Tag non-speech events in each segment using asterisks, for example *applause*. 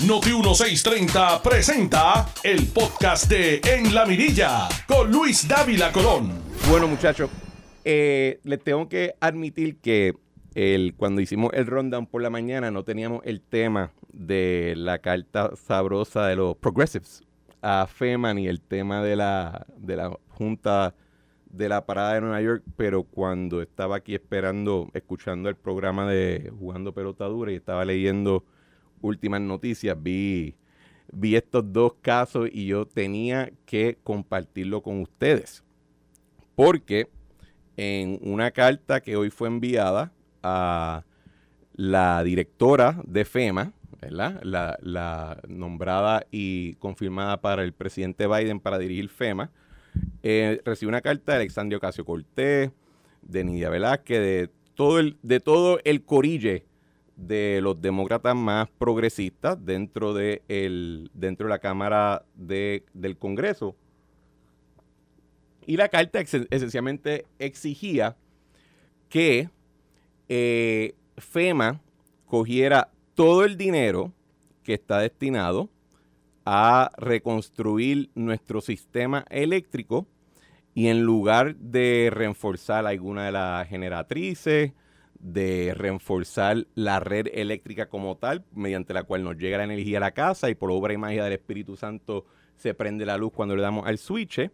Noti 1630 presenta el podcast de En la Mirilla con Luis Dávila Colón. Bueno, muchachos, eh, les tengo que admitir que el, cuando hicimos el rundown por la mañana no teníamos el tema de la carta sabrosa de los progressives a FEMA ni el tema de la, de la Junta de la Parada de Nueva York, pero cuando estaba aquí esperando, escuchando el programa de Jugando Pelota Dura y estaba leyendo últimas noticias, vi, vi estos dos casos y yo tenía que compartirlo con ustedes. Porque en una carta que hoy fue enviada a la directora de FEMA. La, la nombrada y confirmada para el presidente Biden para dirigir FEMA, eh, recibe una carta de Alexandria Ocasio Cortés, de Nidia Velázquez, de todo el, de todo el corille de los demócratas más progresistas dentro de, el, dentro de la Cámara de, del Congreso. Y la carta esencialmente exigía que eh, FEMA cogiera todo el dinero que está destinado a reconstruir nuestro sistema eléctrico y en lugar de reforzar alguna de las generatrices, de reforzar la red eléctrica como tal, mediante la cual nos llega la energía a la casa y por obra y magia del Espíritu Santo se prende la luz cuando le damos al switch,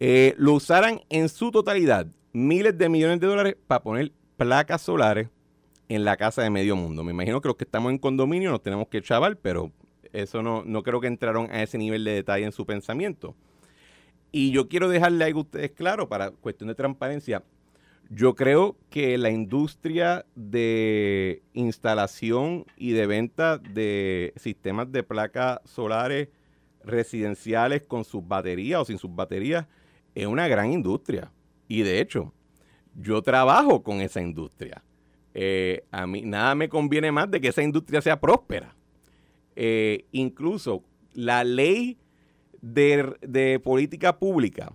eh, lo usaran en su totalidad, miles de millones de dólares para poner placas solares en la casa de medio mundo. Me imagino que los que estamos en condominio nos tenemos que chaval, pero eso no, no creo que entraron a ese nivel de detalle en su pensamiento. Y yo quiero dejarle algo a ustedes claro para cuestión de transparencia. Yo creo que la industria de instalación y de venta de sistemas de placas solares residenciales con sus baterías o sin sus baterías es una gran industria. Y de hecho, yo trabajo con esa industria. Eh, a mí nada me conviene más de que esa industria sea próspera. Eh, incluso la ley de, política pública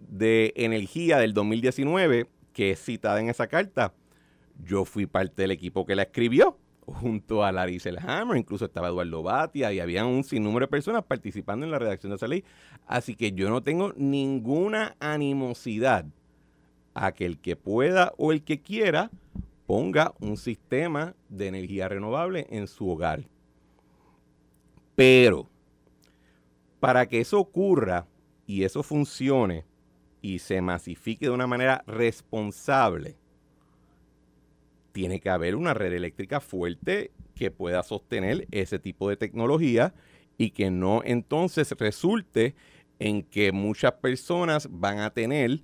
de energía del 2019, que es citada en esa carta, yo fui parte del equipo que la escribió junto a Larry Selhammer, incluso estaba Eduardo Batia y había un sinnúmero de personas participando en la redacción de esa ley. Así que yo no tengo ninguna animosidad a que el que pueda o el que quiera ponga un sistema de energía renovable en su hogar. Pero para que eso ocurra y eso funcione y se masifique de una manera responsable, tiene que haber una red eléctrica fuerte que pueda sostener ese tipo de tecnología y que no entonces resulte en que muchas personas van a tener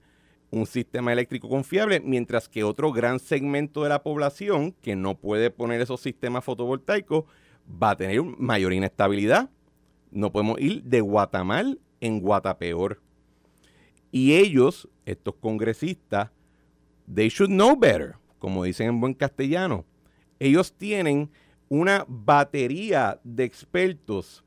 un sistema eléctrico confiable, mientras que otro gran segmento de la población que no puede poner esos sistemas fotovoltaicos va a tener mayor inestabilidad. No podemos ir de Guatemala en Guatapeor. Y ellos, estos congresistas, they should know better, como dicen en buen castellano. Ellos tienen una batería de expertos,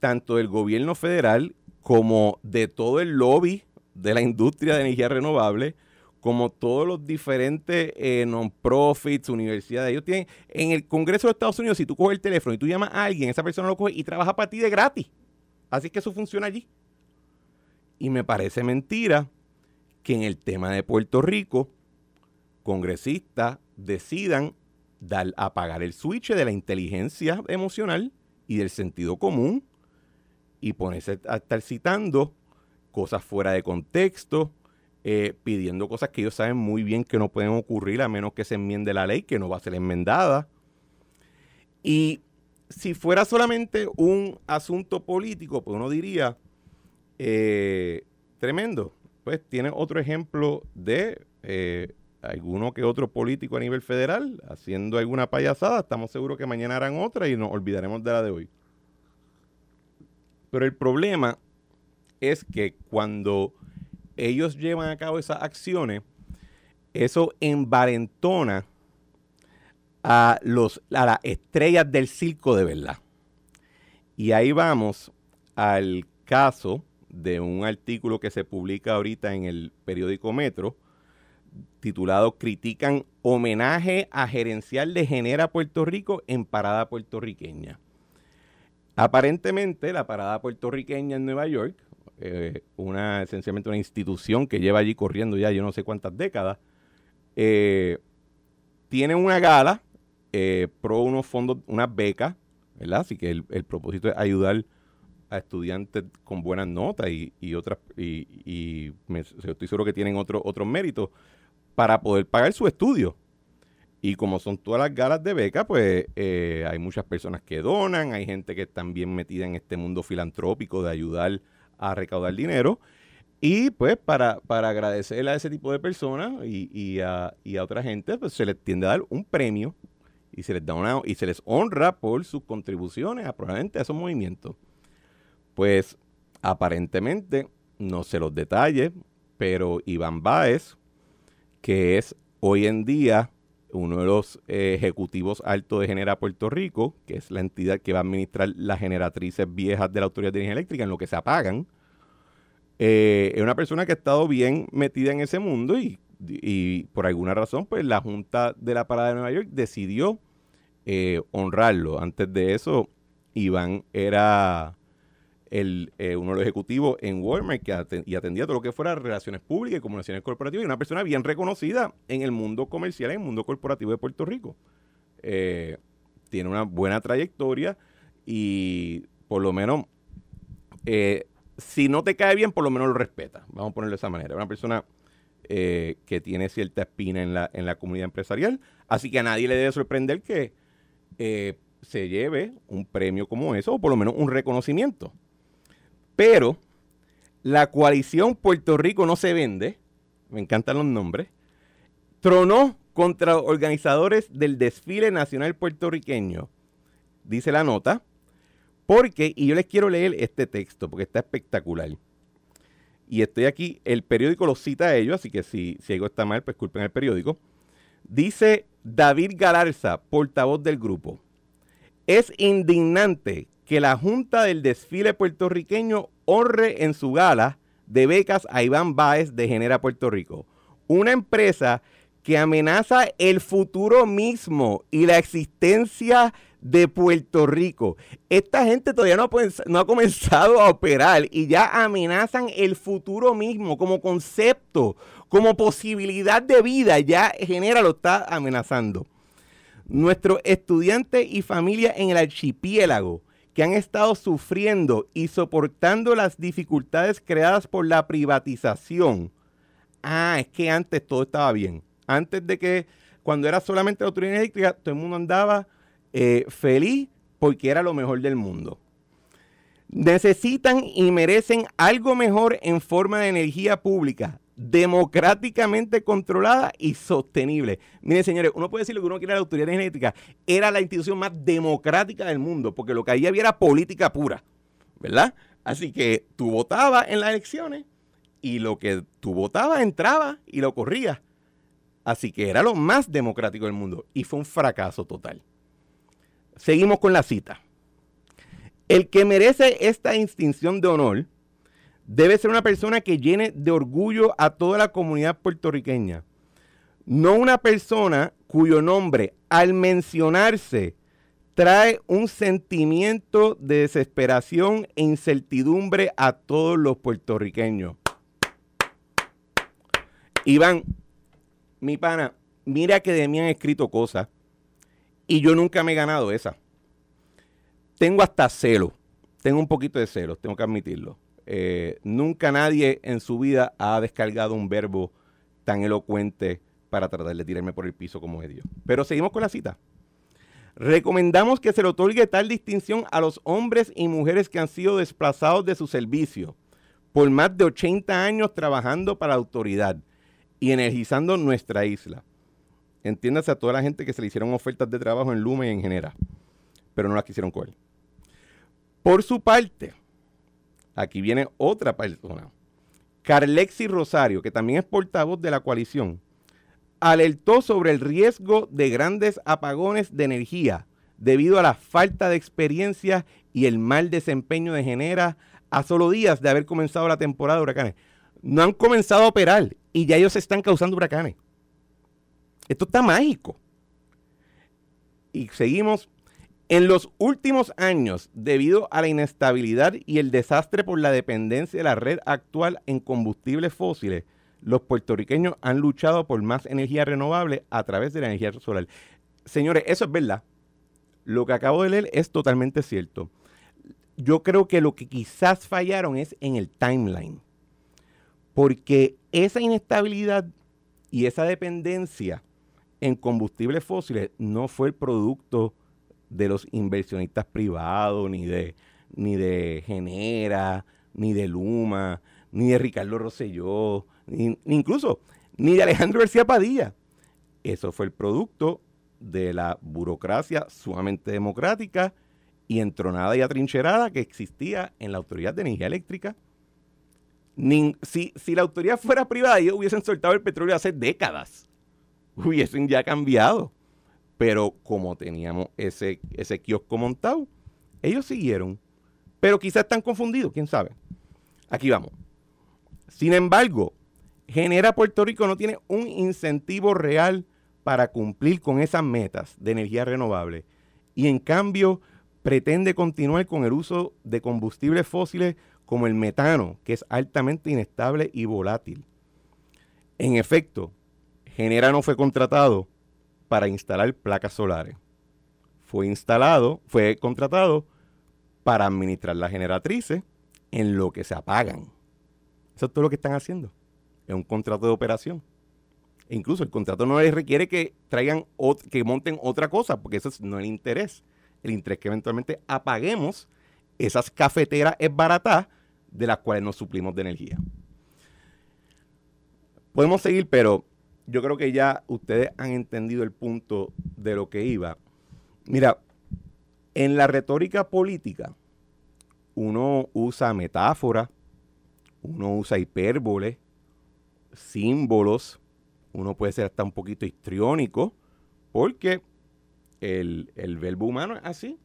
tanto del gobierno federal como de todo el lobby de la industria de energía renovable, como todos los diferentes eh, non-profits, universidades, ellos tienen, en el Congreso de Estados Unidos, si tú coges el teléfono y tú llamas a alguien, esa persona lo coge y trabaja para ti de gratis. Así que eso funciona allí. Y me parece mentira que en el tema de Puerto Rico, congresistas decidan dar, apagar el switch de la inteligencia emocional y del sentido común y ponerse a estar citando cosas fuera de contexto, eh, pidiendo cosas que ellos saben muy bien que no pueden ocurrir a menos que se enmiende la ley, que no va a ser enmendada. Y si fuera solamente un asunto político, pues uno diría, eh, tremendo. Pues tiene otro ejemplo de eh, alguno que otro político a nivel federal haciendo alguna payasada. Estamos seguros que mañana harán otra y nos olvidaremos de la de hoy. Pero el problema es que cuando ellos llevan a cabo esas acciones, eso envalentona a, los, a las estrellas del circo de verdad. Y ahí vamos al caso de un artículo que se publica ahorita en el periódico Metro, titulado Critican homenaje a gerencial de Genera Puerto Rico en parada puertorriqueña. Aparentemente, la parada puertorriqueña en Nueva York, eh, una esencialmente una institución que lleva allí corriendo ya yo no sé cuántas décadas, eh, tiene una gala eh, pro unos fondos, unas becas, ¿verdad? Así que el, propósito es ayudar a estudiantes con buenas notas y, otras, y, estoy seguro que tienen otros otros méritos para poder pagar su estudio. Y como son todas las galas de beca, pues eh, hay muchas personas que donan, hay gente que está bien metida en este mundo filantrópico de ayudar a recaudar dinero. Y pues para, para agradecerle a ese tipo de personas y, a, otra gente, pues se les tiende a dar un premio y se les da una, y se les honra por sus contribuciones a, probablemente a esos movimientos. Pues aparentemente, no sé los detalles, pero Iván Báez, que es hoy en día uno de los eh, ejecutivos altos de Genera Puerto Rico, que es la entidad que va a administrar las generatrices viejas de la Autoridad de Energía Eléctrica en lo que se apagan, eh, es una persona que ha estado bien metida en ese mundo y, por alguna razón, pues la Junta de la Parada de Nueva York decidió eh, honrarlo. Antes de eso, Iván era el, eh, uno de los ejecutivos en Walmart que y atendía todo lo que fuera relaciones públicas y comunicaciones corporativas y una persona bien reconocida en el mundo comercial, en el mundo corporativo de Puerto Rico. tiene una buena trayectoria y por lo menos si no te cae bien, por lo menos lo respeta. Vamos a ponerlo de esa manera. Una persona eh, que tiene cierta espina en la, en la comunidad empresarial. Así que a nadie le debe sorprender que eh, se lleve un premio como eso, o por lo menos un reconocimiento. Pero la coalición Puerto Rico no se vende, me encantan los nombres, tronó contra organizadores del desfile nacional puertorriqueño. Dice la nota, porque, y yo les quiero leer este texto, porque está espectacular. Y estoy aquí, el periódico lo cita a ellos, así que si, si algo está mal, pues culpen al periódico. Dice David Galarza, portavoz del grupo. Es indignante que la Junta del Desfile puertorriqueño honre en su gala de becas a Iván Báez de Genera Puerto Rico, una empresa que amenaza el futuro mismo y la existencia de Puerto Rico. Esta gente todavía no ha, no ha, comenzado a operar y ya amenazan el futuro mismo como concepto, como posibilidad de vida. Ya Genera lo está amenazando. Nuestros estudiantes y familias en el archipiélago que han estado sufriendo y soportando las dificultades creadas por la privatización. Ah, es que antes todo estaba bien. Antes de que, cuando era solamente la autoridad eléctrica, todo el mundo andaba eh, feliz porque era lo mejor del mundo. Necesitan y merecen algo mejor en forma de energía pública, democráticamente controlada y sostenible. Miren, señores, uno puede decir lo que uno quiera la autoridad energética, era la institución más democrática del mundo, porque lo que ahí había era política pura, ¿verdad? Así que tú votabas en las elecciones y lo que tú votabas entraba y lo corría. Así que era lo más democrático del mundo y fue un fracaso total. Seguimos con la cita. El que merece esta distinción de honor debe ser una persona que llene de orgullo a toda la comunidad puertorriqueña. No una persona cuyo nombre al mencionarse trae un sentimiento de desesperación e incertidumbre a todos los puertorriqueños. Iván, mi pana, mira que de mí han escrito cosas y yo nunca me he ganado esa. Tengo hasta celo. Tengo un poquito de celos, tengo que admitirlo. Eh, nunca nadie en su vida ha descargado un verbo tan elocuente para tratar de tirarme por el piso como es Dios. Pero seguimos con la cita. Recomendamos que se le otorgue tal distinción a los hombres y mujeres que han sido desplazados de su servicio por más de 80 años trabajando para la autoridad y energizando nuestra isla. Entiéndase a toda la gente que se le hicieron ofertas de trabajo en Lume y en Genera, pero no las quisieron coger. Por su parte, aquí viene otra persona, Carlexi Rosario, que también es portavoz de la coalición, alertó sobre el riesgo de grandes apagones de energía debido a la falta de experiencia y el mal desempeño de Genera a solo días de haber comenzado la temporada de huracanes. No han comenzado a operar y ya ellos están causando huracanes. Esto está mágico. Y seguimos. En los últimos años, debido a la inestabilidad y el desastre por la dependencia de la red actual en combustibles fósiles, los puertorriqueños han luchado por más energía renovable a través de la energía solar. Señores, eso es verdad. Lo que acabo de leer es totalmente cierto. Yo creo que lo que quizás fallaron es en el timeline. Porque esa inestabilidad y esa dependencia en combustibles fósiles no fue el producto de los inversionistas privados, ni de, ni de Genera, ni de Luma, ni de Ricardo Rosselló, ni, incluso ni de Alejandro García Padilla. Eso fue el producto de la burocracia sumamente democrática y entronada y atrincherada que existía en la Autoridad de Energía Eléctrica. si, si la autoridad fuera privada, ellos hubiesen soltado el petróleo hace décadas. Hubiesen ya cambiado. Pero como teníamos ese, ese kiosco montado, ellos siguieron. Pero quizás están confundidos, quién sabe. Aquí vamos. Sin embargo, Genera Puerto Rico no tiene un incentivo real para cumplir con esas metas de energía renovable. Y en cambio, pretende continuar con el uso de combustibles fósiles como el metano, que es altamente inestable y volátil. En efecto, Genera no fue contratado para instalar placas solares. Fue instalado, fue contratado para administrar las generatrices en lo que se apagan. Eso es todo lo que están haciendo. Es un contrato de operación. E incluso el contrato no les requiere que traigan que monten otra cosa, porque eso no es el interés. El interés que eventualmente apaguemos esas cafeteras es baratas de las cuales nos suplimos de energía. Podemos seguir, pero yo creo que ya ustedes han entendido el punto de lo que iba. Mira, en la retórica política, uno usa metáforas, uno usa hipérbole, símbolos, uno puede ser hasta un poquito histriónico, porque el, el verbo humano es así.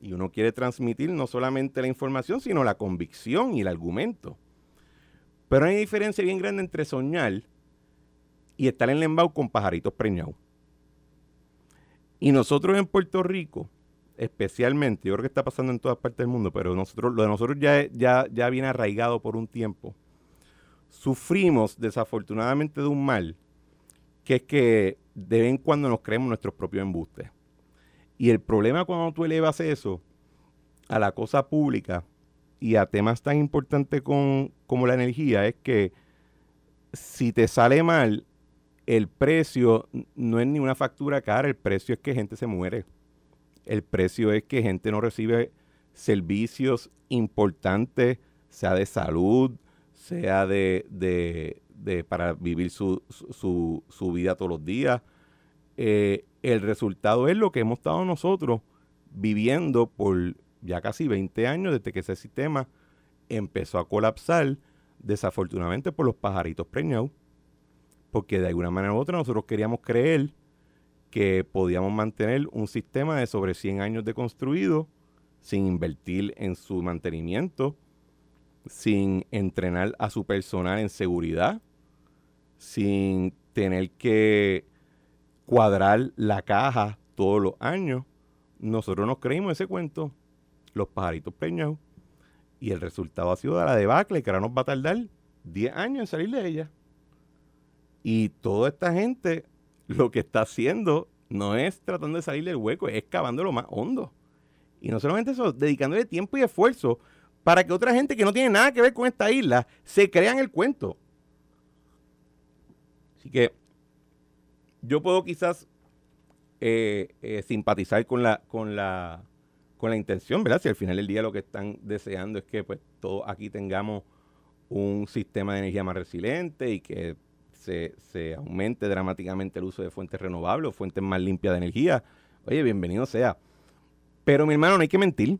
Y uno quiere transmitir no solamente la información, sino la convicción y el argumento. Pero hay una diferencia bien grande entre soñar y estar en el con pajaritos preñados. Y nosotros en Puerto Rico, especialmente, yo creo que está pasando en todas partes del mundo, pero nosotros, lo de nosotros ya, ya, ya viene arraigado por un tiempo. Sufrimos desafortunadamente de un mal, que es que de vez en cuando nos creemos nuestros propios embustes. Y el problema cuando tú elevas eso a la cosa pública y a temas tan importantes como la energía es que si te sale mal, el precio no es ni una factura cara, el precio es que gente se muere. El precio es que gente no recibe servicios importantes, sea de salud, sea de, de, para vivir su, su, su, vida todos los días. Eh, el resultado es lo que hemos estado nosotros viviendo por ya casi 20 años desde que ese sistema empezó a colapsar, desafortunadamente por los pajaritos preñados porque de alguna manera u otra nosotros queríamos creer que podíamos mantener un sistema de sobre 100 años de construido sin invertir en su mantenimiento, sin entrenar a su personal en seguridad, sin tener que cuadrar la caja todos los años. Nosotros nos creímos ese cuento, los pajaritos peñados, y el resultado ha sido de la debacle que ahora nos va a tardar 10 años en salir de ella. Y toda esta gente lo que está haciendo no es tratando de salir del hueco, es lo más hondo. Y no solamente eso, dedicándole tiempo y esfuerzo para que otra gente que no tiene nada que ver con esta isla se crean el cuento. Así que yo puedo quizás eh, eh, simpatizar con la, con la con la intención, ¿verdad? Si al final del día lo que están deseando es que pues todos aquí tengamos un sistema de energía más resiliente y que se, aumente dramáticamente el uso de fuentes renovables o fuentes más limpias de energía, oye, bienvenido sea. Pero mi hermano, no hay que mentir.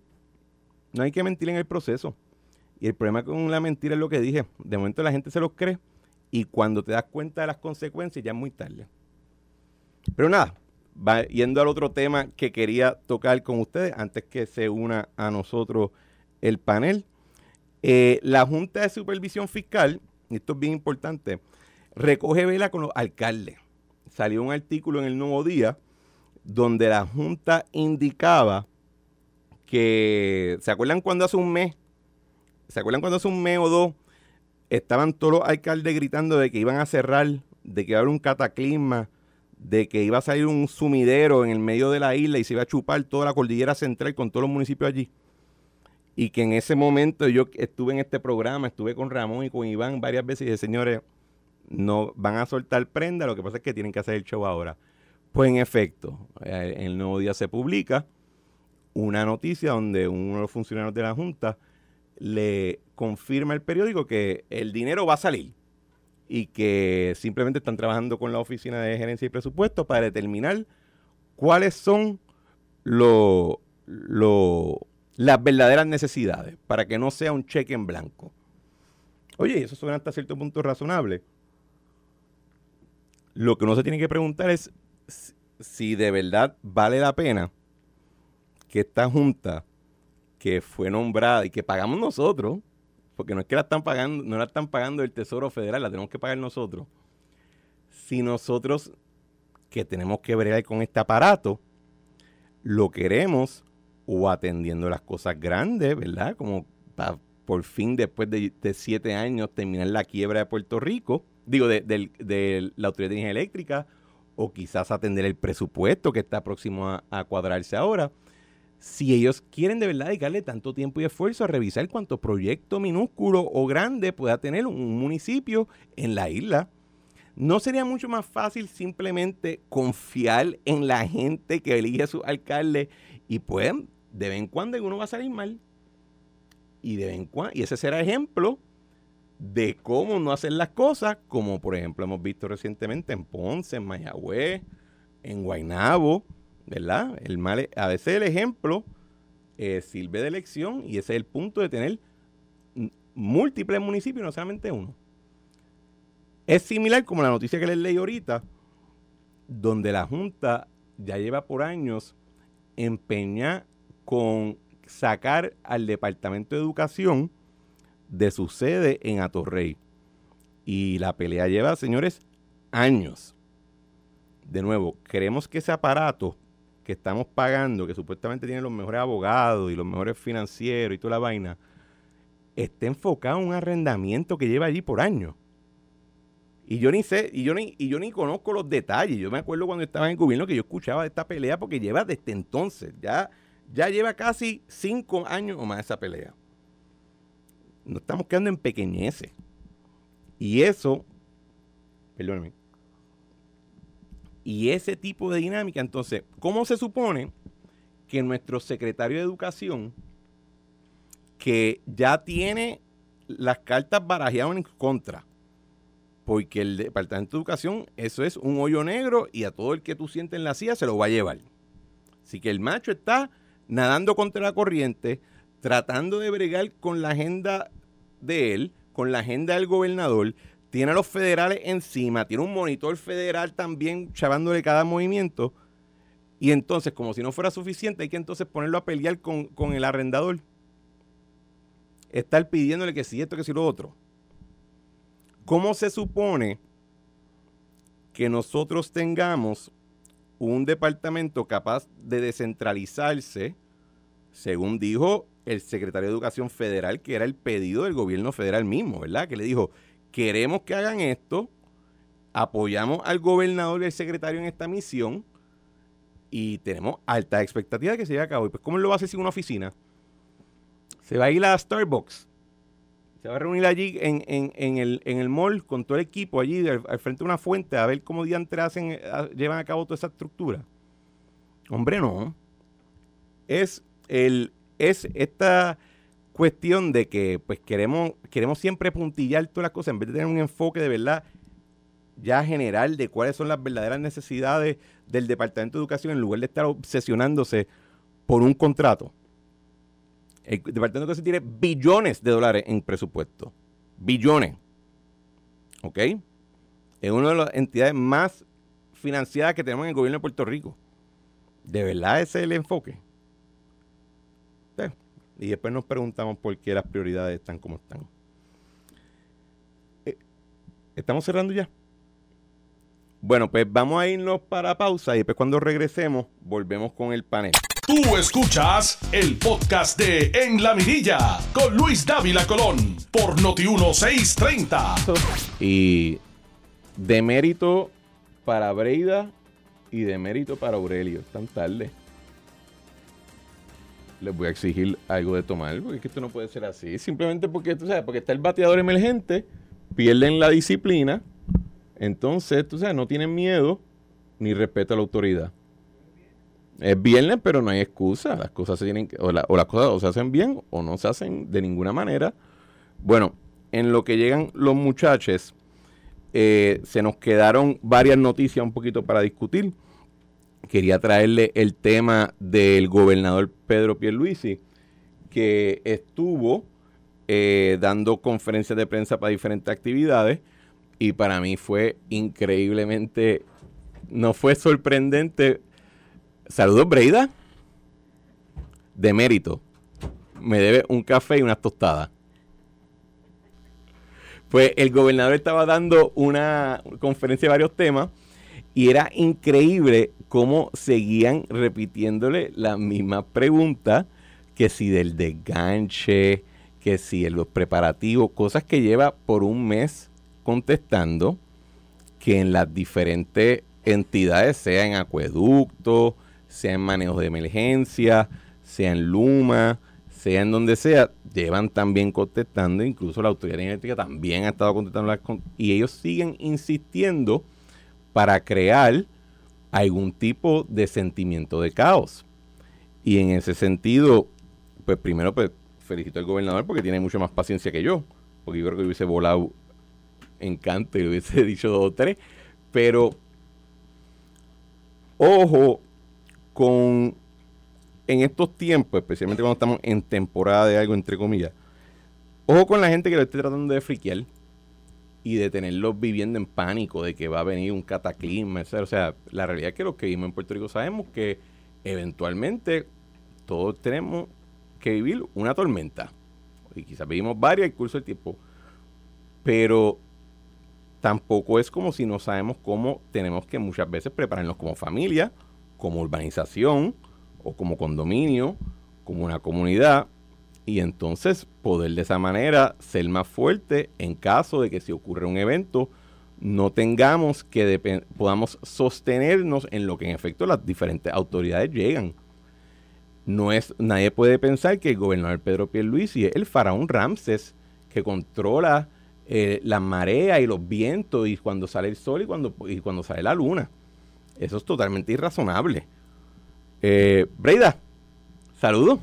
No hay que mentir en el proceso. Y el problema con la mentira es lo que dije. De momento la gente se los cree y cuando te das cuenta de las consecuencias ya es muy tarde. Pero nada, va yendo al otro tema que quería tocar con ustedes antes que se una a nosotros el panel. Eh, la Junta de Supervisión Fiscal, y esto es bien importante, recoge vela con los alcaldes. Salió un artículo en el Nuevo Día donde la Junta indicaba que, ¿se acuerdan cuando hace un mes? ¿Se acuerdan cuando hace un mes o dos estaban todos los alcaldes gritando de que iban a cerrar, de que iba a haber un cataclisma, de que iba a salir un sumidero en el medio de la isla y se iba a chupar toda la cordillera central con todos los municipios allí? Y que en ese momento yo estuve en este programa, estuve con Ramón y con Iván varias veces y dije, señores, no van a soltar prenda, lo que pasa es que tienen que hacer el show ahora. Pues en efecto, eh, el nuevo día se publica una noticia donde uno de los funcionarios de la Junta le confirma al periódico que el dinero va a salir y que simplemente están trabajando con la oficina de gerencia y presupuesto para determinar cuáles son lo, las verdaderas necesidades para que no sea un cheque en blanco. Oye, eso suena hasta cierto punto razonable. Lo que uno se tiene que preguntar es si de verdad vale la pena que esta junta que fue nombrada y que pagamos nosotros, porque no es que la están pagando, no la están pagando el Tesoro Federal, la tenemos que pagar nosotros. Si nosotros que tenemos que bregar con este aparato, lo queremos o atendiendo las cosas grandes, ¿verdad? Como para por fin después de, siete años terminar la quiebra de Puerto Rico, digo, de, la Autoridad de Energía Eléctrica, o quizás atender el presupuesto que está próximo a, cuadrarse ahora si ellos quieren de verdad dedicarle tanto tiempo y esfuerzo a revisar cuánto proyecto minúsculo o grande pueda tener un municipio en la isla, ¿no sería mucho más fácil simplemente confiar en la gente que elige a su alcalde y pues de vez en cuando uno va a salir mal? Y, de vez en cuando, y ese será ejemplo de cómo no hacer las cosas, como por ejemplo hemos visto recientemente en Ponce, en Mayagüez, en Guaynabo, ¿verdad? El a veces el ejemplo eh, sirve de elección y ese es el punto de tener múltiples municipios, no solamente uno. Es similar como la noticia que les leí ahorita, donde la Junta ya lleva por años empeñada con sacar al Departamento de Educación de su sede en Atorrey. Y la pelea lleva, señores, años. De nuevo, queremos que ese aparato que estamos pagando, que supuestamente tiene los mejores abogados y los mejores financieros y toda la vaina, esté enfocado en un arrendamiento que lleva allí por años. Y yo ni sé, y yo ni, y yo ni conozco los detalles. Yo me acuerdo cuando estaba en el gobierno que yo escuchaba de esta pelea porque lleva desde entonces. Ya, ya lleva casi cinco años o más esa pelea. No estamos quedando en pequeñeces. Y eso, perdóneme, y ese tipo de dinámica, entonces, ¿cómo se supone que nuestro secretario de Educación, que ya tiene las cartas barajeadas en contra, porque el Departamento de Educación, eso es un hoyo negro y a todo el que tú sientes en la silla se lo va a llevar. Así que el macho está nadando contra la corriente, tratando de bregar con la agenda de él, con la agenda del gobernador, tiene a los federales encima, tiene un monitor federal también chavándole cada movimiento. Y entonces, como si no fuera suficiente, hay que entonces ponerlo a pelear con, el arrendador. Estar pidiéndole que si esto, que si lo otro. ¿Cómo se supone que nosotros tengamos un departamento capaz de descentralizarse, según dijo el secretario de Educación Federal, que era el pedido del gobierno federal mismo, ¿verdad? Que le dijo, queremos que hagan esto, apoyamos al gobernador y al secretario en esta misión y tenemos alta expectativa de que se lleve a cabo. ¿Y pues cómo lo va a hacer sin una oficina? Se va a ir a Starbucks. Se va a reunir allí en, el, en el mall con todo el equipo allí al, frente de una fuente a ver cómo diantres hacen, llevan a cabo toda esa estructura. Hombre, no. Es el es esta cuestión de que pues queremos, queremos siempre puntillar todas las cosas en vez de tener un enfoque de verdad ya general de cuáles son las verdaderas necesidades del Departamento de Educación en lugar de estar obsesionándose por un contrato. El Departamento de Educación tiene billones de dólares en presupuesto. Billones. ¿Ok? Es una de las entidades más financiadas que tenemos en el gobierno de Puerto Rico. ¿De verdad ese es el enfoque? Y después nos preguntamos por qué las prioridades están como están. Eh, ¿Estamos cerrando ya? Bueno, pues vamos a irnos para pausa y después cuando regresemos volvemos con el panel. Tú escuchas el podcast de En la Mirilla con Luis Dávila Colón por Noti1630. Y de mérito para Breida y de mérito para Aurelio. Tan tarde. Les voy a exigir algo de tomar, porque es que esto no puede ser así. Simplemente porque, tú sabes, porque está el bateador emergente, pierden la disciplina, entonces, tú sabes, no tienen miedo ni respeto a la autoridad. Es viernes, pero no hay excusa. Las cosas se tienen que, o, las cosas o se hacen bien o no se hacen de ninguna manera. Bueno, en lo que llegan los muchachos, eh, se nos quedaron varias noticias un poquito para discutir. Quería traerle el tema del gobernador Pedro Pierluisi, que estuvo eh, dando conferencias de prensa para diferentes actividades y para mí fue increíblemente, no fue sorprendente. Saludos, Breida. De mérito. Me debe un café y unas tostadas. Pues el gobernador estaba dando una conferencia de varios temas y era increíble cómo seguían repitiéndole la misma pregunta que si del desganche, que si en los preparativos, cosas que lleva por un mes contestando que en las diferentes entidades, sea en acueducto, sea en manejo de emergencia, sea en Luma, sea en donde sea, llevan también contestando, incluso la autoridad energética también ha estado contestando y ellos siguen insistiendo para crear algún tipo de sentimiento de caos. Y en ese sentido, pues primero pues felicito al gobernador porque tiene mucho más paciencia que yo, porque yo creo que hubiese volado encanto y le hubiese *laughs* dicho dos o tres, pero ojo con en estos tiempos, especialmente cuando estamos en temporada de algo, entre comillas, ojo con la gente que lo esté tratando de friquear y de tenerlos viviendo en pánico de que va a venir un cataclismo, etc. O sea, la realidad es que los que vivimos en Puerto Rico sabemos que eventualmente todos tenemos que vivir una tormenta. Y quizás vivimos varias el curso del tiempo. Pero tampoco es como si no sabemos cómo tenemos que muchas veces prepararnos como familia, como urbanización o como condominio, como una comunidad, y entonces poder de esa manera ser más fuerte en caso de que si ocurre un evento no tengamos que podamos sostenernos en lo que en efecto las diferentes autoridades llegan. No es nadie puede pensar que el gobernador Pedro Pierluisi es el faraón Ramses que controla eh, la marea y los vientos y cuando sale el sol y cuando, y cuando sale la luna. Eso es totalmente irrazonable. Eh, Breida, saludos.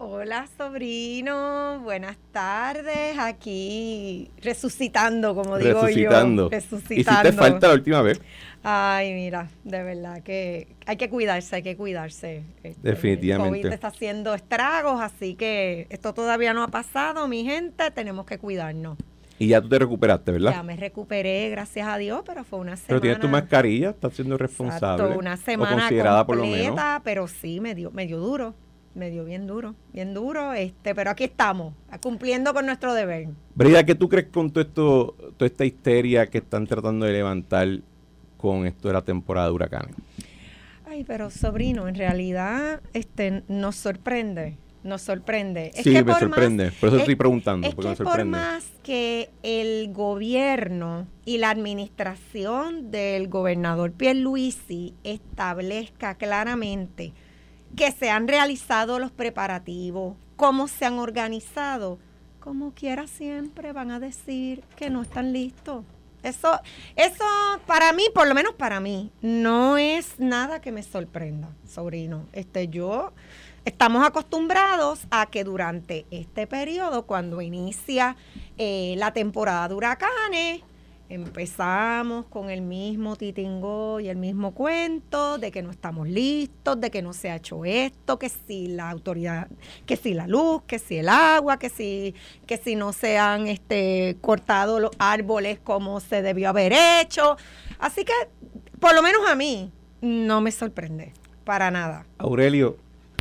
Hola sobrino, buenas tardes. Aquí resucitando, como digo yo. Resucitando. Hiciste falta la última vez. Ay, mira, de verdad que hay que cuidarse, hay que cuidarse. Este, Definitivamente. El COVID está haciendo estragos, así que esto todavía no ha pasado, mi gente, tenemos que cuidarnos. Y ya tú te recuperaste, ¿verdad? Ya me recuperé, gracias a Dios, pero fue una semana. Pero tienes tu mascarilla, estás siendo responsable. Exacto, una semana considerada por lo menos. pero sí, me dio, me dio duro, me dio bien duro, bien duro, este, pero aquí estamos, cumpliendo con nuestro deber. Brida, ¿qué tú crees con todo esto, toda esta histeria que están tratando de levantar con esto de la temporada de huracanes? Ay, pero sobrino, en realidad este nos sorprende nos sorprende. sí, me sorprende. por eso estoy preguntando. Es que por más que el gobierno y la administración del gobernador Pierluisi establezca claramente que se han realizado los preparativos, cómo se han organizado, como quiera siempre van a decir que no están listos. Eso, eso para mí, por lo menos para mí, no es nada que me sorprenda, sobrino. Este, yo Estamos acostumbrados a que durante este periodo, cuando inicia eh, la temporada de huracanes, empezamos con el mismo titingo y el mismo cuento de que no estamos listos, de que no se ha hecho esto, que si la autoridad, que si la luz, que si el agua, que si, que si no se han este, cortado los árboles como se debió haber hecho. Así que, por lo menos a mí, no me sorprende, para nada. Aurelio,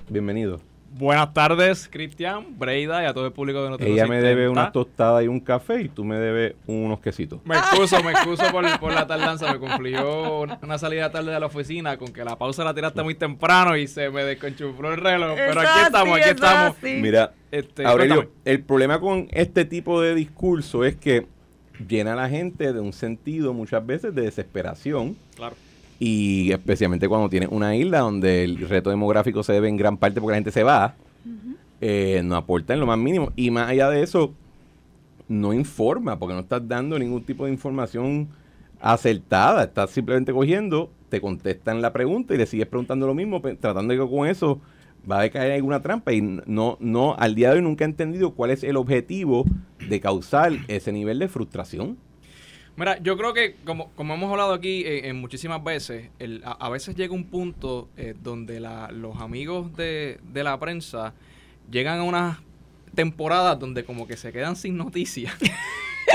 bienvenido. Buenas tardes, Cristian, Breida y a todo el público de nosotros. Ella me debe una tostada y un café y tú me debes unos quesitos. Me excuso, me excuso por, por la tardanza. Me cumplió una salida tarde de la oficina con que la pausa la tiraste muy temprano y se me desconchufló el reloj. Pero aquí estamos, aquí estamos. Mira, este, Aurelio, el problema con este tipo de discurso es que llena a la gente de un sentido muchas veces de desesperación. Claro y especialmente cuando tienes una isla donde el reto demográfico se debe en gran parte porque la gente se va, eh, no aporta en lo más mínimo. Y más allá de eso, no informa, porque no estás dando ningún tipo de información acertada. Estás simplemente cogiendo, te contestan la pregunta y le sigues preguntando lo mismo, tratando de que con eso va a caer alguna trampa. Y no, no, al día de hoy nunca he entendido cuál es el objetivo de causar ese nivel de frustración. Mira, yo creo que como, como hemos hablado aquí eh, en muchísimas veces, el, a, veces llega un punto eh, donde la, los amigos de, de la prensa llegan a unas temporadas donde como que se quedan sin noticias.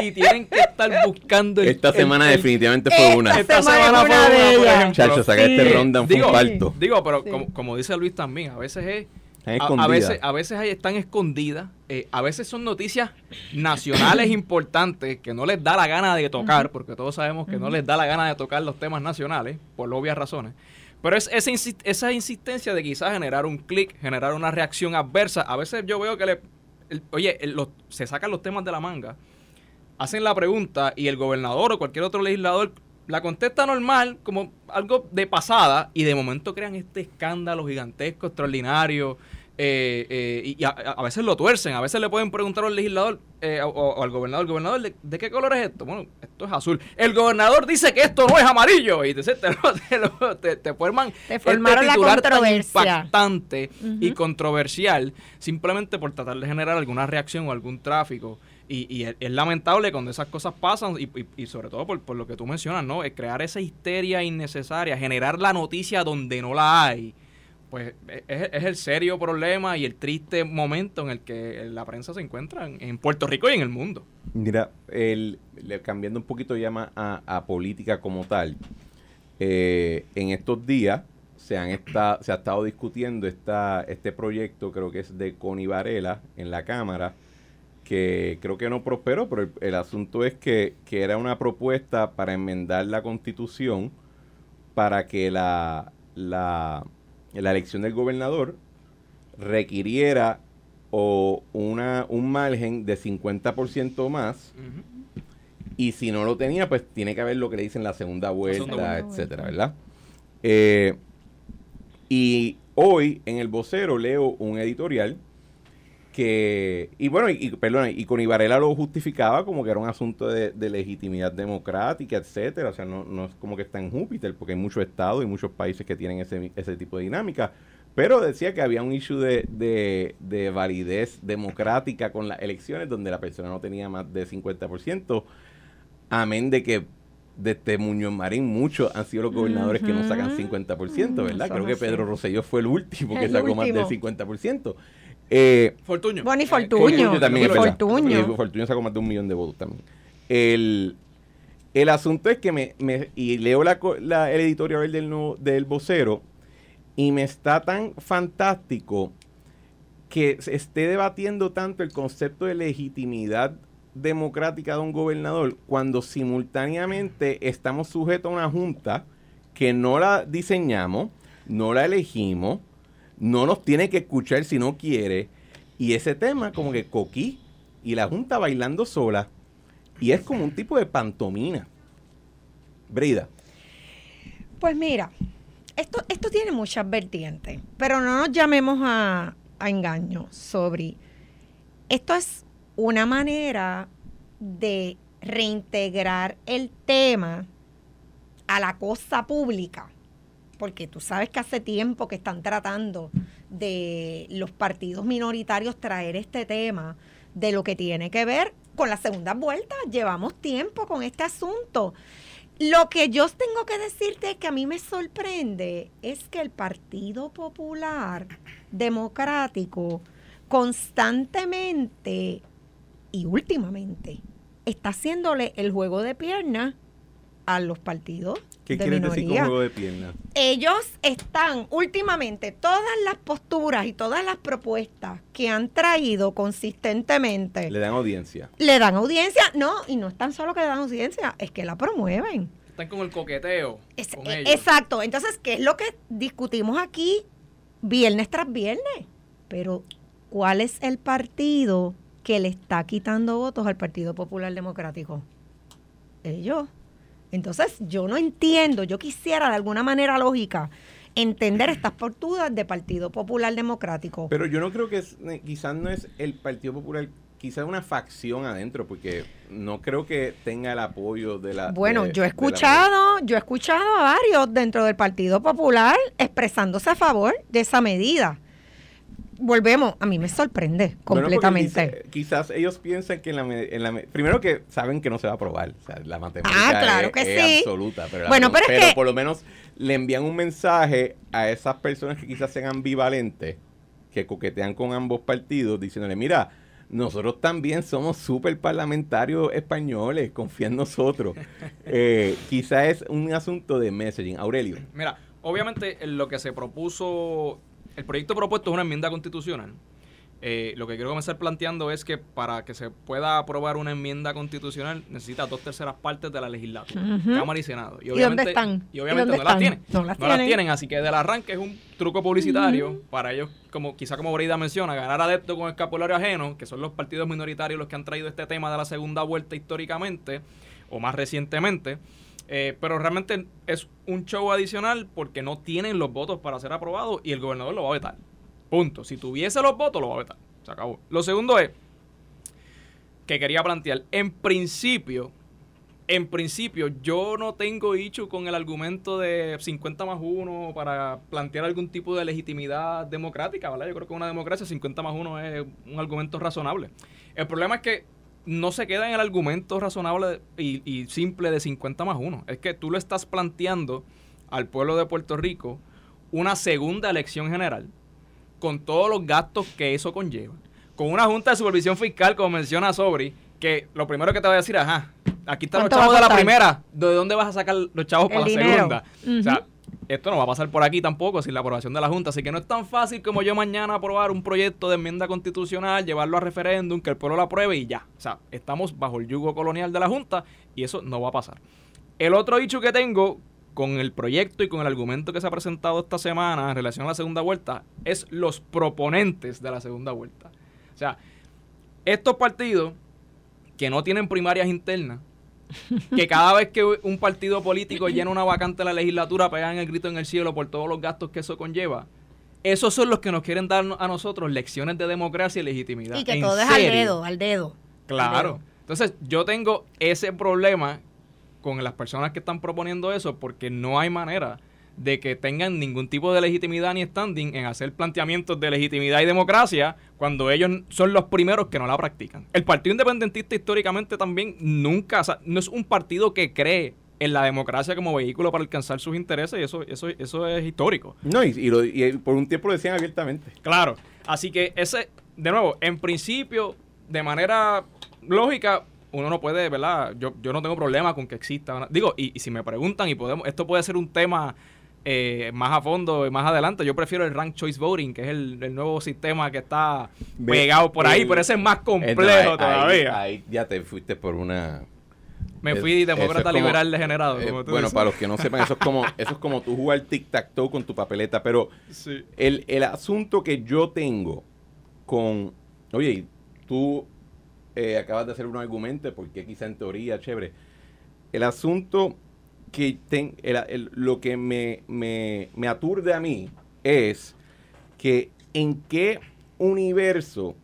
y tienen que estar buscando el, Esta semana definitivamente fue una. Esta, semana, fue una, por ejemplo. Chacho, saca este ronda fue un parto. Digo, pero como, como dice Luis también, a veces es a, veces, a veces están escondidas, eh, a veces son noticias nacionales *coughs* importantes que no les da la gana de tocar, porque todos sabemos que no les da la gana de tocar los temas nacionales, por obvias razones. Pero es esa, esa insistencia de quizás generar un clic, generar una reacción adversa. A veces yo veo que le, oye, se sacan los temas de la manga, hacen la pregunta y el gobernador o cualquier otro legislador la contesta normal, como algo de pasada, y de momento crean este escándalo gigantesco, extraordinario, eh, eh, y a, veces lo tuercen, a veces le pueden preguntar al legislador eh, o, al gobernador, gobernador, ¿de, qué color es esto? Bueno, esto es azul. El gobernador dice que esto no es amarillo y te, *laughs* te, te, te forman te este titular tan impactante y controversial simplemente por tratar de generar alguna reacción o algún tráfico. Y, es, lamentable cuando esas cosas pasan y, sobre todo por, por, lo que tú mencionas, ¿no? Es crear esa histeria innecesaria, generar la noticia donde no la hay pues e, es, el serio problema y el triste momento en el que la prensa se encuentra en, Puerto Rico y en el mundo. Mira, el, cambiando un poquito ya más a, política como tal, eh, en estos días se, han se ha estado discutiendo esta, este proyecto, creo que es de Connie Varela, en la Cámara, que creo que no prosperó, pero el, asunto es que, que era una propuesta para enmendar la constitución para que la, la la elección del gobernador requiriera o una, un margen de 50% más. Y si no lo tenía, pues tiene que haber lo que le dicen la segunda vuelta, etcétera, ¿verdad? Eh, y hoy en el vocero leo un editorial que, y bueno, y, perdona, y con Ibarela lo justificaba como que era un asunto de, legitimidad democrática, etcétera, o sea, no, no, es como que está en Júpiter, porque hay muchos estados y muchos países que tienen ese, ese tipo de dinámica, pero decía que había un issue de, de, validez democrática con las elecciones donde la persona no tenía más de 50%, amén de que desde Muñoz Marín muchos han sido los gobernadores que no sacan 50%, ¿verdad? Creo que Pedro Rosselló fue el último que sacó más del 50%. Eh, Fortuño. Bueno, y Fortuño. también Fortuño. Fortuño sacó más de un millón de votos también. El, el asunto es que me, me y leo la, la, el editorial del, del vocero y me está tan fantástico que se esté debatiendo tanto el concepto de legitimidad democrática de un gobernador cuando simultáneamente estamos sujetos a una junta que no la diseñamos, no la elegimos, no nos tiene que escuchar si no quiere. Y ese tema, como que Coquí y la Junta bailando sola. Y es como un tipo de pantomina. Brida. Pues mira, esto, esto tiene muchas vertientes, pero no nos llamemos a, a engaño sobre. Esto es una manera de reintegrar el tema a la cosa pública porque tú sabes que hace tiempo que están tratando de los partidos minoritarios traer este tema de lo que tiene que ver con la segunda vuelta. Llevamos tiempo con este asunto. Lo que yo tengo que decirte que a mí me sorprende es que el Partido Popular Democrático constantemente y últimamente está haciéndole el juego de piernas a los partidos. ¿Qué de quieres decir con juego de piernas? Ellos están últimamente, todas las posturas y todas las propuestas que han traído consistentemente, Le dan audiencia. le dan audiencia. No, y no es tan solo que le dan audiencia, es que la promueven. Están con el coqueteo. Es- con eh, ellos. exacto. Entonces, ¿qué es lo que discutimos aquí viernes tras viernes? Pero, ¿cuál es el partido que le está quitando votos al Partido Popular Democrático? Ellos. Entonces, yo no entiendo, yo quisiera de alguna manera lógica entender *clears throat* estas posturas de Partido Popular Democrático. Pero yo no creo que es, eh, quizás no es el Partido Popular, quizás una facción adentro, porque no creo que tenga el apoyo de la. Bueno, de- yo he la- escuchado, yo he escuchado a varios dentro del Partido Popular expresándose a favor de esa medida. Volvemos, a mí me sorprende Bueno, completamente. dice- quizás ellos piensan que en la, en primero que saben que no se va a aprobar, o sea, la matemática Ah, claro es, que es sí. absoluta, pero, Bueno, pero es que- por lo menos le envían un mensaje a esas personas que quizás sean ambivalentes, que coquetean con ambos partidos, diciéndole, mira, nosotros también somos súper parlamentarios españoles, confía en nosotros. *laughs* eh, quizás es un asunto de messaging. Aurelio. Mira, obviamente lo que se propuso, el proyecto propuesto es una enmienda constitucional. Eh, lo que quiero comenzar planteando es que para que se pueda aprobar una enmienda constitucional necesita dos terceras partes de la legislatura, Ujú. Cámara y Senado. ¿Y dónde están? Y obviamente ¿Y dónde no las tienen. No las tienen. tienen, así que del arranque es un truco publicitario para ellos, como quizá como Brida menciona, ganar adeptos con escapulario ajeno, que son los partidos minoritarios los que han traído este tema de la segunda vuelta históricamente o más recientemente. Eh, pero realmente es un show adicional porque no tienen los votos para ser aprobado y el gobernador lo va a vetar. Punto. Si tuviese los votos, lo va a vetar. Se acabó. Lo segundo es que quería plantear. En principio, en principio, yo no tengo dicho con el argumento de 50 más 1 para plantear algún tipo de legitimidad democrática, ¿verdad? Yo creo que una democracia 50 más 1 es un argumento razonable. El problema es que no se queda en el argumento razonable y, y simple de 50 más 1. Es que tú lo estás planteando al pueblo de Puerto Rico una segunda elección general con todos los gastos que eso conlleva. Con una junta de supervisión fiscal, como menciona Sobri, que lo primero que te va a decir, ajá, aquí están los ¿Cuánto va a chavos de la primera, ¿de dónde vas a sacar los chavos El para dinero. la segunda? O sea. Esto no va a pasar por aquí tampoco sin la aprobación de la Junta, así que no es tan fácil como yo mañana aprobar un proyecto de enmienda constitucional, llevarlo a referéndum, que el pueblo lo apruebe y ya. O sea, estamos bajo el yugo colonial de la Junta y eso no va a pasar. El otro dicho que tengo con el proyecto y con el argumento que se ha presentado esta semana en relación a la segunda vuelta es los proponentes de la segunda vuelta. O sea, estos partidos que no tienen primarias internas, que cada vez que un partido político llena una vacante en la legislatura pegan el grito en el cielo por todos los gastos que eso conlleva. Esos son los que nos quieren dar a nosotros lecciones de democracia y legitimidad. Y que ¿En todo es al dedo, al dedo. Claro. Entonces, yo tengo ese problema con las personas que están proponiendo eso porque no hay manera de que tengan ningún tipo de legitimidad ni standing en hacer planteamientos de legitimidad y democracia cuando ellos son los primeros que no la practican. El Partido Independentista históricamente también nunca, o sea, no es un partido que cree en la democracia como vehículo para alcanzar sus intereses y eso, eso, eso es histórico. No, y, y lo- y por un tiempo lo decían abiertamente. Claro. Así que ese, de nuevo, en principio, de manera lógica, uno no puede, ¿verdad? Yo, yo no tengo problema con que exista. Digo, y, y si me preguntan, y podemos, esto puede ser un tema eh, más a fondo y más adelante, yo prefiero el Rank Choice Voting, que es el, el nuevo sistema que está pegado por ahí, pero ese es más complejo no, ahí- todavía. Ahí, ahí ya te fuiste por una. me fui es demócrata como- liberal degenerado. eh, como tú bueno, dices. para los que no sepan, eso es como, *laughs* eso es como tú jugar tic-tac-toe con tu papeleta. Pero Sí. el, el asunto que yo tengo con. Oye, tú eh, acabas de hacer un argumento, porque quizá en teoría, chévere. El asunto que ten- el- el- lo que me, me, me aturde a mí es que en qué universo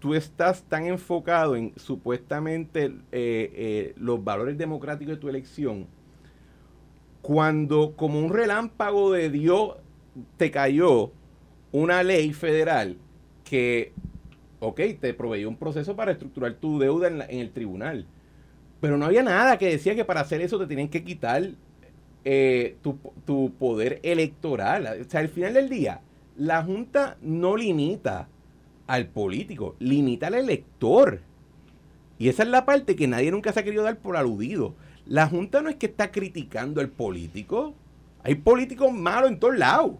tú estás tan enfocado en supuestamente eh, eh, los valores democráticos de tu elección cuando como un relámpago de Dios te cayó una ley federal que, ok, te proveyó un proceso para estructurar tu deuda en, la- en el tribunal. Pero no había nada que decía que para hacer eso te tienen que quitar eh, tu, tu poder electoral. O sea, al final del día, la Junta no limita al político, limita al elector. Y esa es la parte que nadie nunca se ha querido dar por aludido. la Junta no es que está criticando al político. Hay políticos malos en todos lados.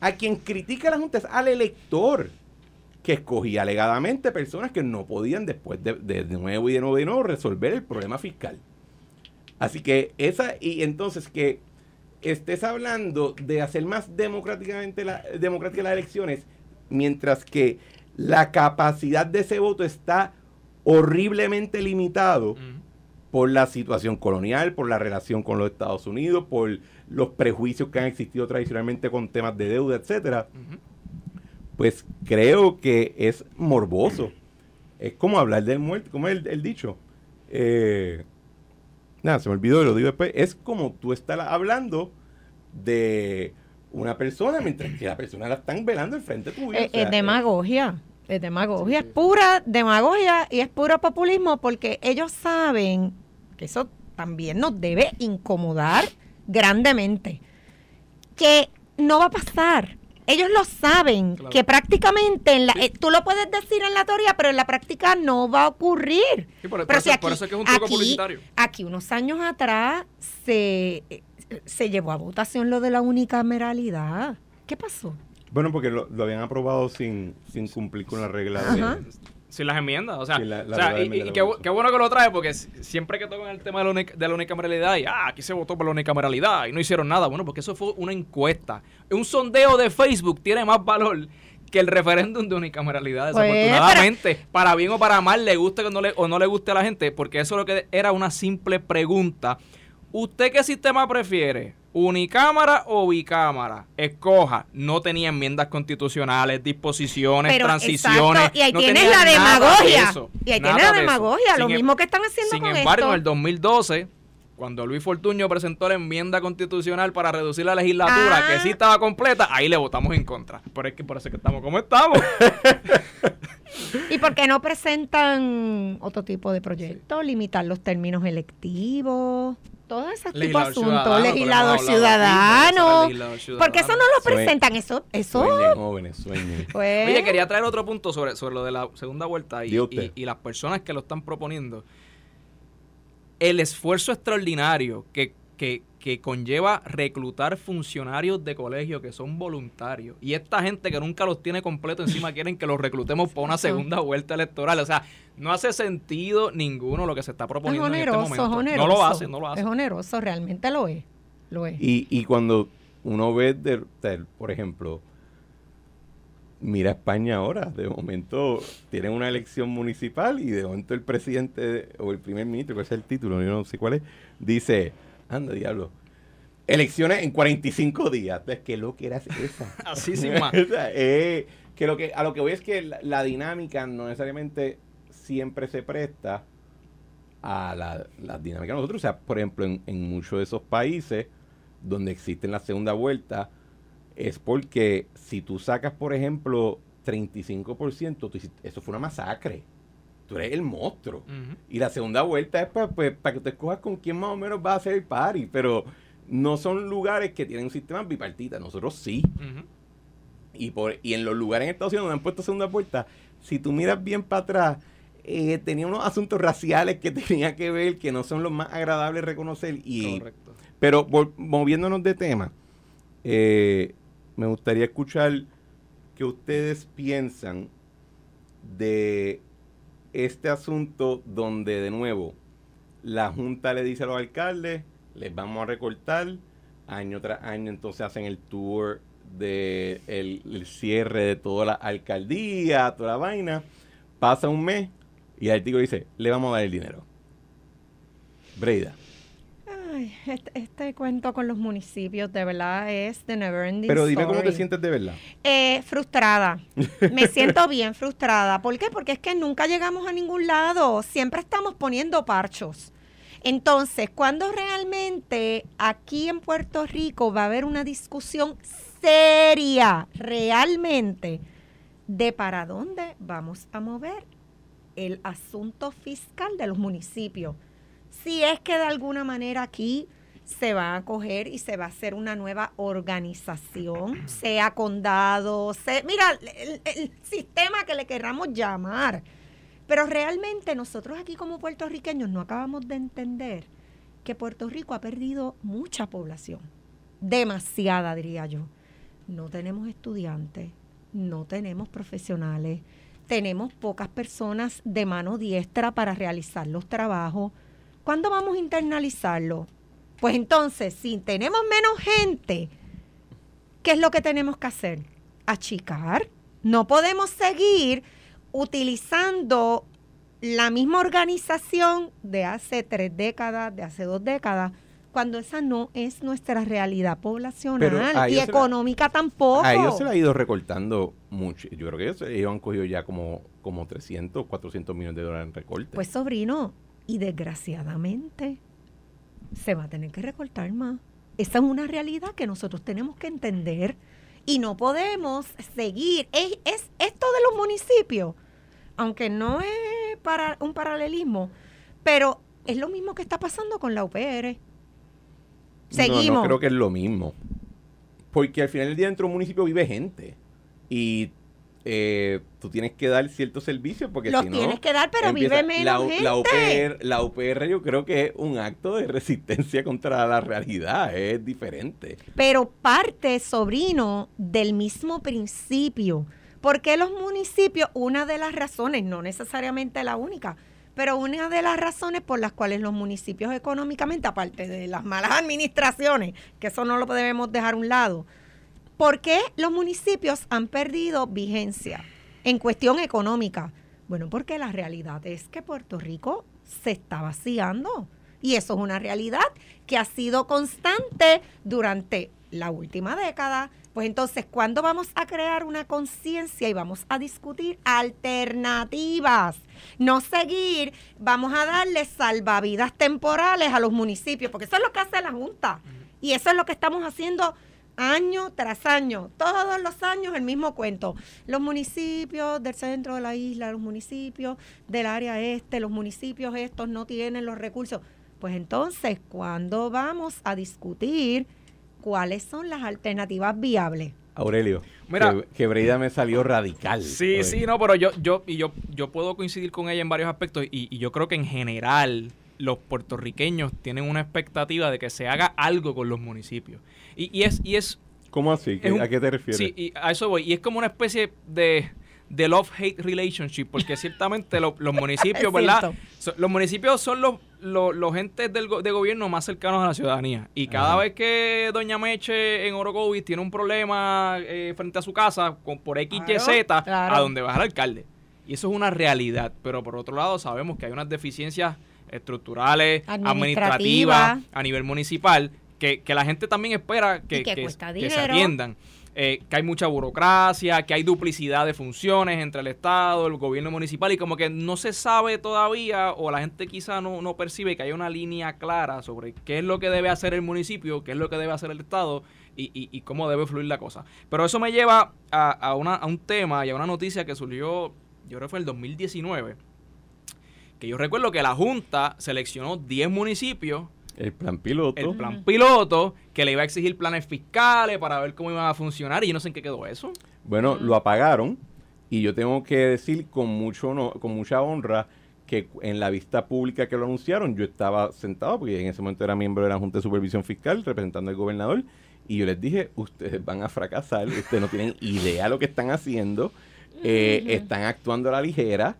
A quien critica a la Junta es al elector que escogía alegadamente personas que no podían después de, de, nuevo y de nuevo y de nuevo resolver el problema fiscal. Así que esa, y entonces que estés hablando de hacer más democráticamente la, democráticas las elecciones, mientras que la capacidad de ese voto está horriblemente limitado por la situación colonial, por la relación con los Estados Unidos, por los prejuicios que han existido tradicionalmente con temas de deuda, etcétera pues creo que es morboso. Es como hablar del muerto, como el, el dicho. Eh, nada, se me olvidó, lo digo después. Es como tú estás hablando de una persona mientras que la persona la están velando enfrente tuyo. Es, es demagogia. Es demagogia, es pura demagogia y es puro populismo porque ellos saben que eso también nos debe incomodar grandemente. Que no va a pasar ellos lo saben, que prácticamente en la, eh, tú lo puedes decir en la teoría, pero en la práctica no va a ocurrir. por, pero eso, es que es un truco aquí, publicitario. Aquí unos años atrás se, se llevó a votación lo de la unicameralidad. ¿Qué pasó? Bueno, porque lo, habían aprobado sin, sin cumplir con la regla de, sin las enmiendas, o sea, y, qué, bueno que lo trae, porque siempre que tocan el tema de la, de la unicameralidad, y ah, aquí se votó por la unicameralidad y no hicieron nada, bueno, porque eso fue una encuesta. Un sondeo de Facebook tiene más valor que el referéndum de unicameralidad, pues, desafortunadamente, para bien o para mal, le guste o no le, o no le guste a la gente, porque eso lo que era una simple pregunta. ¿Usted qué sistema prefiere? Unicámara o bicámara, escoja. No tenía enmiendas constitucionales, disposiciones, transiciones. Y ahí tienes la demagogia. y ahí tienes la demagogia, lo mismo que están haciendo sin embargo, en el 2012, cuando Luis Fortuño presentó la enmienda constitucional para reducir la legislatura, que sí ah. estaba completa, ahí le votamos en contra. Pero es que por eso que estamos como estamos. *laughs* ¿Y por qué no presentan otro tipo de proyecto? Limitar los términos electivos todo ese tipo de asuntos, legislador ciudadano, porque eso no lo presentan, eso, eso. jóvenes, pues Oye, quería traer otro punto sobre, sobre lo de la segunda vuelta y, y, las personas que lo están proponiendo. El esfuerzo extraordinario que, que, que conlleva reclutar funcionarios de colegio que son voluntarios. Y esta gente que nunca los tiene completo encima *laughs* quieren que los reclutemos para una segunda vuelta electoral. O sea, no hace sentido ninguno lo que se está proponiendo en este momento. no lo hace, no lo hace. Es oneroso, realmente lo es. Lo es. Y, y cuando uno ve, de, por ejemplo, mira España ahora, de momento tienen una elección municipal y de momento el presidente o el primer ministro, que es el título, yo no sé cuál es, dice Anda, diablo. Elecciones en 45 días. Entonces, ¿qué lo que era esa? *laughs* Así sin más. *laughs* eh, que lo que, a lo que voy es que la, dinámica no necesariamente siempre se presta a la, la dinámica de nosotros. O sea, por ejemplo, en, en muchos de esos países donde existen la segunda vuelta, es porque si tú sacas, por ejemplo, 35%, eso fue una masacre tú eres el monstruo. Y la segunda vuelta es para, pues, que te escojas con quién más o menos va a hacer el party, pero no son lugares que tienen un sistema bipartita, nosotros sí. y, por, y en los lugares en Estados Unidos donde han puesto segunda vuelta, si tú miras bien para atrás, eh, tenía unos asuntos raciales que *laughs* tenía que ver, que no son los más agradables reconocer. Y, Correcto. Pero moviéndonos de tema, eh, me gustaría escuchar qué ustedes piensan de este asunto donde de nuevo la Junta le dice a los alcaldes, les vamos a recortar, año tras año entonces hacen el tour de el, cierre de toda la alcaldía, toda la vaina, pasa un mes y el artículo dice, le vamos a dar el dinero. Breida. Este, este, cuento con los municipios de verdad es de never ending Pero dime cómo te sientes de verdad. Eh, frustrada. Me *laughs* siento bien frustrada. ¿Por qué? Porque es que nunca llegamos a ningún lado. Siempre estamos poniendo parchos. Entonces, cuando realmente aquí en Puerto Rico va a haber una discusión seria, realmente, de para dónde vamos a mover el asunto fiscal de los municipios? Si es que de alguna manera aquí se va a coger y se va a hacer una nueva organización, *clears throat* sea condado, sea, mira, el, sistema que le queramos llamar. Pero realmente nosotros aquí como puertorriqueños no acabamos de entender que Puerto Rico ha perdido mucha población, demasiada diría yo. No tenemos estudiantes, no tenemos profesionales, tenemos pocas personas de mano diestra para realizar los trabajos. ¿Cuándo vamos a internalizarlo? Pues entonces, si tenemos menos gente, ¿qué es lo que tenemos que hacer? Achicar. No podemos seguir utilizando la misma organización de hace tres décadas, de hace dos décadas, cuando esa no es nuestra realidad poblacional y económica tampoco. A ellos se le ha ido recortando mucho. Yo creo que ellos, han cogido ya como, como 300, 400 millones de dólares en recorte. Pues sobrino, y desgraciadamente se va a tener que recortar más. Esa es una realidad que nosotros tenemos que entender y no podemos seguir. Es, es esto de los municipios, aunque no es para un paralelismo, pero es lo mismo que está pasando con la UPR. Seguimos. No, creo que es lo mismo. Porque al final del día dentro de un municipio vive gente. Y eh, tú tienes que dar ciertos servicios porque Los si no, tienes que dar, pero vive menos la, gente. La UPR, la UPR yo creo que es un acto de resistencia contra la realidad, es diferente. Pero parte, sobrino, del mismo principio. porque los municipios, una de las razones, no necesariamente la única, pero una de las razones por las cuales los municipios económicamente, aparte de las malas *laughs* administraciones, que eso no lo debemos dejar a un lado, ¿Por qué los municipios han perdido vigencia en cuestión económica? Bueno, porque la realidad es que Puerto Rico se está vaciando. Y eso es una realidad que ha sido constante durante la última década. Pues entonces, ¿cuándo vamos a crear una conciencia y vamos a discutir alternativas? No seguir, vamos a darle salvavidas temporales a los municipios, porque eso es lo que hace la Junta. Y eso es lo que estamos haciendo año tras año, todos los años el mismo cuento. Los municipios del centro de la isla, los municipios del área este, los municipios estos no tienen los recursos. Pues entonces, ¿cuándo vamos a discutir cuáles son las alternativas viables? Aurelio, Mira, que, Breida me salió radical. Sí, sí, no, pero yo, yo, y yo, yo puedo coincidir con ella en varios aspectos y, y yo creo que en general los puertorriqueños tienen una expectativa de que se haga algo con los municipios. Y, es, y es... ¿Cómo así? ¿A qué te refieres? Sí, y a eso voy. Y es como una especie de, de love-hate relationship, porque ciertamente los municipios, *laughs* ¿verdad? los municipios son los, los, entes del, de gobierno más cercanos a la ciudadanía. Y cada vez que Doña Meche en Orocovis tiene un problema eh, frente a su casa, con, por X, Y, Z, a donde va el alcalde. Y eso es una realidad. Pero por otro lado, sabemos que hay unas deficiencias estructurales, administrativas, a nivel municipal, que, la gente también espera que, se atiendan. Eh, que hay mucha burocracia, que hay duplicidad de funciones entre el Estado, el gobierno municipal y como que no se sabe todavía o la gente quizá no, no percibe que hay una línea clara sobre qué es lo que debe hacer el municipio, qué es lo que debe hacer el Estado y, y, cómo debe fluir la cosa. Pero eso me lleva a, a, una, a un tema y a una noticia que surgió, yo creo que fue el 2019 que yo recuerdo que la Junta seleccionó 10 municipios. El plan piloto. El plan piloto, que le iba a exigir planes fiscales para ver cómo iban a funcionar. Y yo no sé en qué quedó eso. Bueno, lo apagaron. Y yo tengo que decir con, mucho con mucha honra que en la vista pública que lo anunciaron, yo estaba sentado, porque en ese momento era miembro de la Junta de Supervisión Fiscal, representando al gobernador. Y yo les dije, ustedes van a fracasar, ustedes no tienen idea de lo que están haciendo, eh, están actuando a la ligera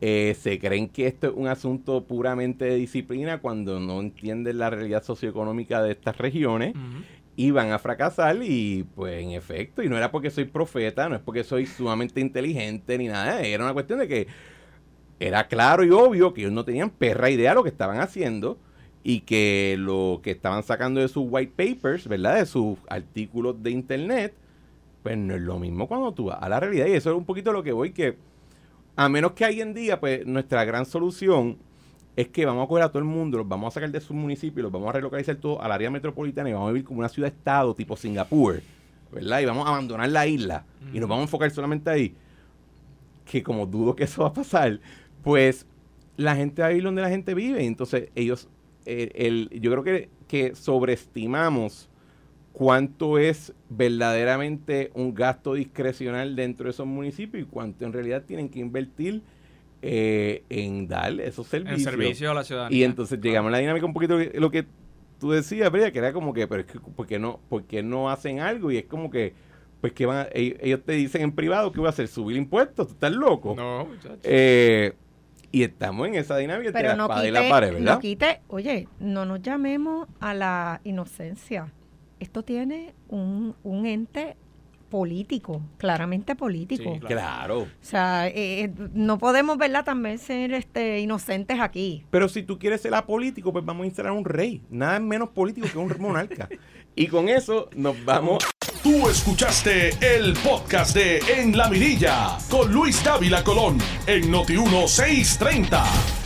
eh, se creen que esto es un asunto puramente de disciplina cuando no entienden la realidad socioeconómica de estas regiones y van a fracasar y pues en efecto, y no era porque soy profeta, no es porque soy sumamente inteligente ni nada, era una cuestión de que era claro y obvio que ellos no tenían perra idea de lo que estaban haciendo y que lo que estaban sacando de sus white papers, ¿verdad? De sus artículos de internet, pues no es lo mismo cuando tú vas a la realidad y eso es un poquito lo que voy que a menos que hoy en día, pues nuestra gran solución es que vamos a coger a todo el mundo, los vamos a sacar de sus municipios, los vamos a relocalizar todo al área metropolitana y vamos a vivir como una ciudad-estado tipo Singapur, ¿verdad? Y vamos a abandonar la isla y nos vamos a enfocar solamente ahí. Que como dudo que eso va a pasar, pues la gente va a vivir donde la gente vive. Entonces, ellos, eh, el, yo creo que, que sobreestimamos cuánto es verdaderamente un gasto discrecional dentro de esos municipios y cuánto en realidad tienen que invertir eh, en darle esos servicios. En servicio a la ciudadanía. Y entonces llegamos a la dinámica un poquito de lo que tú decías, Brea, que era como que, pero es que, ¿por qué no, por no hacen algo? Y es como que, pues que van, ellos, te dicen en privado que voy a hacer, subir impuestos, ¿tú estás loco? No, muchachos. Eh, y estamos en esa dinámica pero entre no la quite, y la pared, ¿verdad? No quite, oye, no nos llamemos a la inocencia. Esto tiene un, un ente político, claramente político. claro. O sea, eh, eh, no podemos, ¿verdad? También ser este, inocentes aquí. Pero si tú quieres ser apolítico, pues vamos a instalar un rey. Nada menos político que un *laughs* monarca. y con eso nos vamos. Tú escuchaste el podcast de En la Mirilla con Luis Dávila Colón en Noti 1630.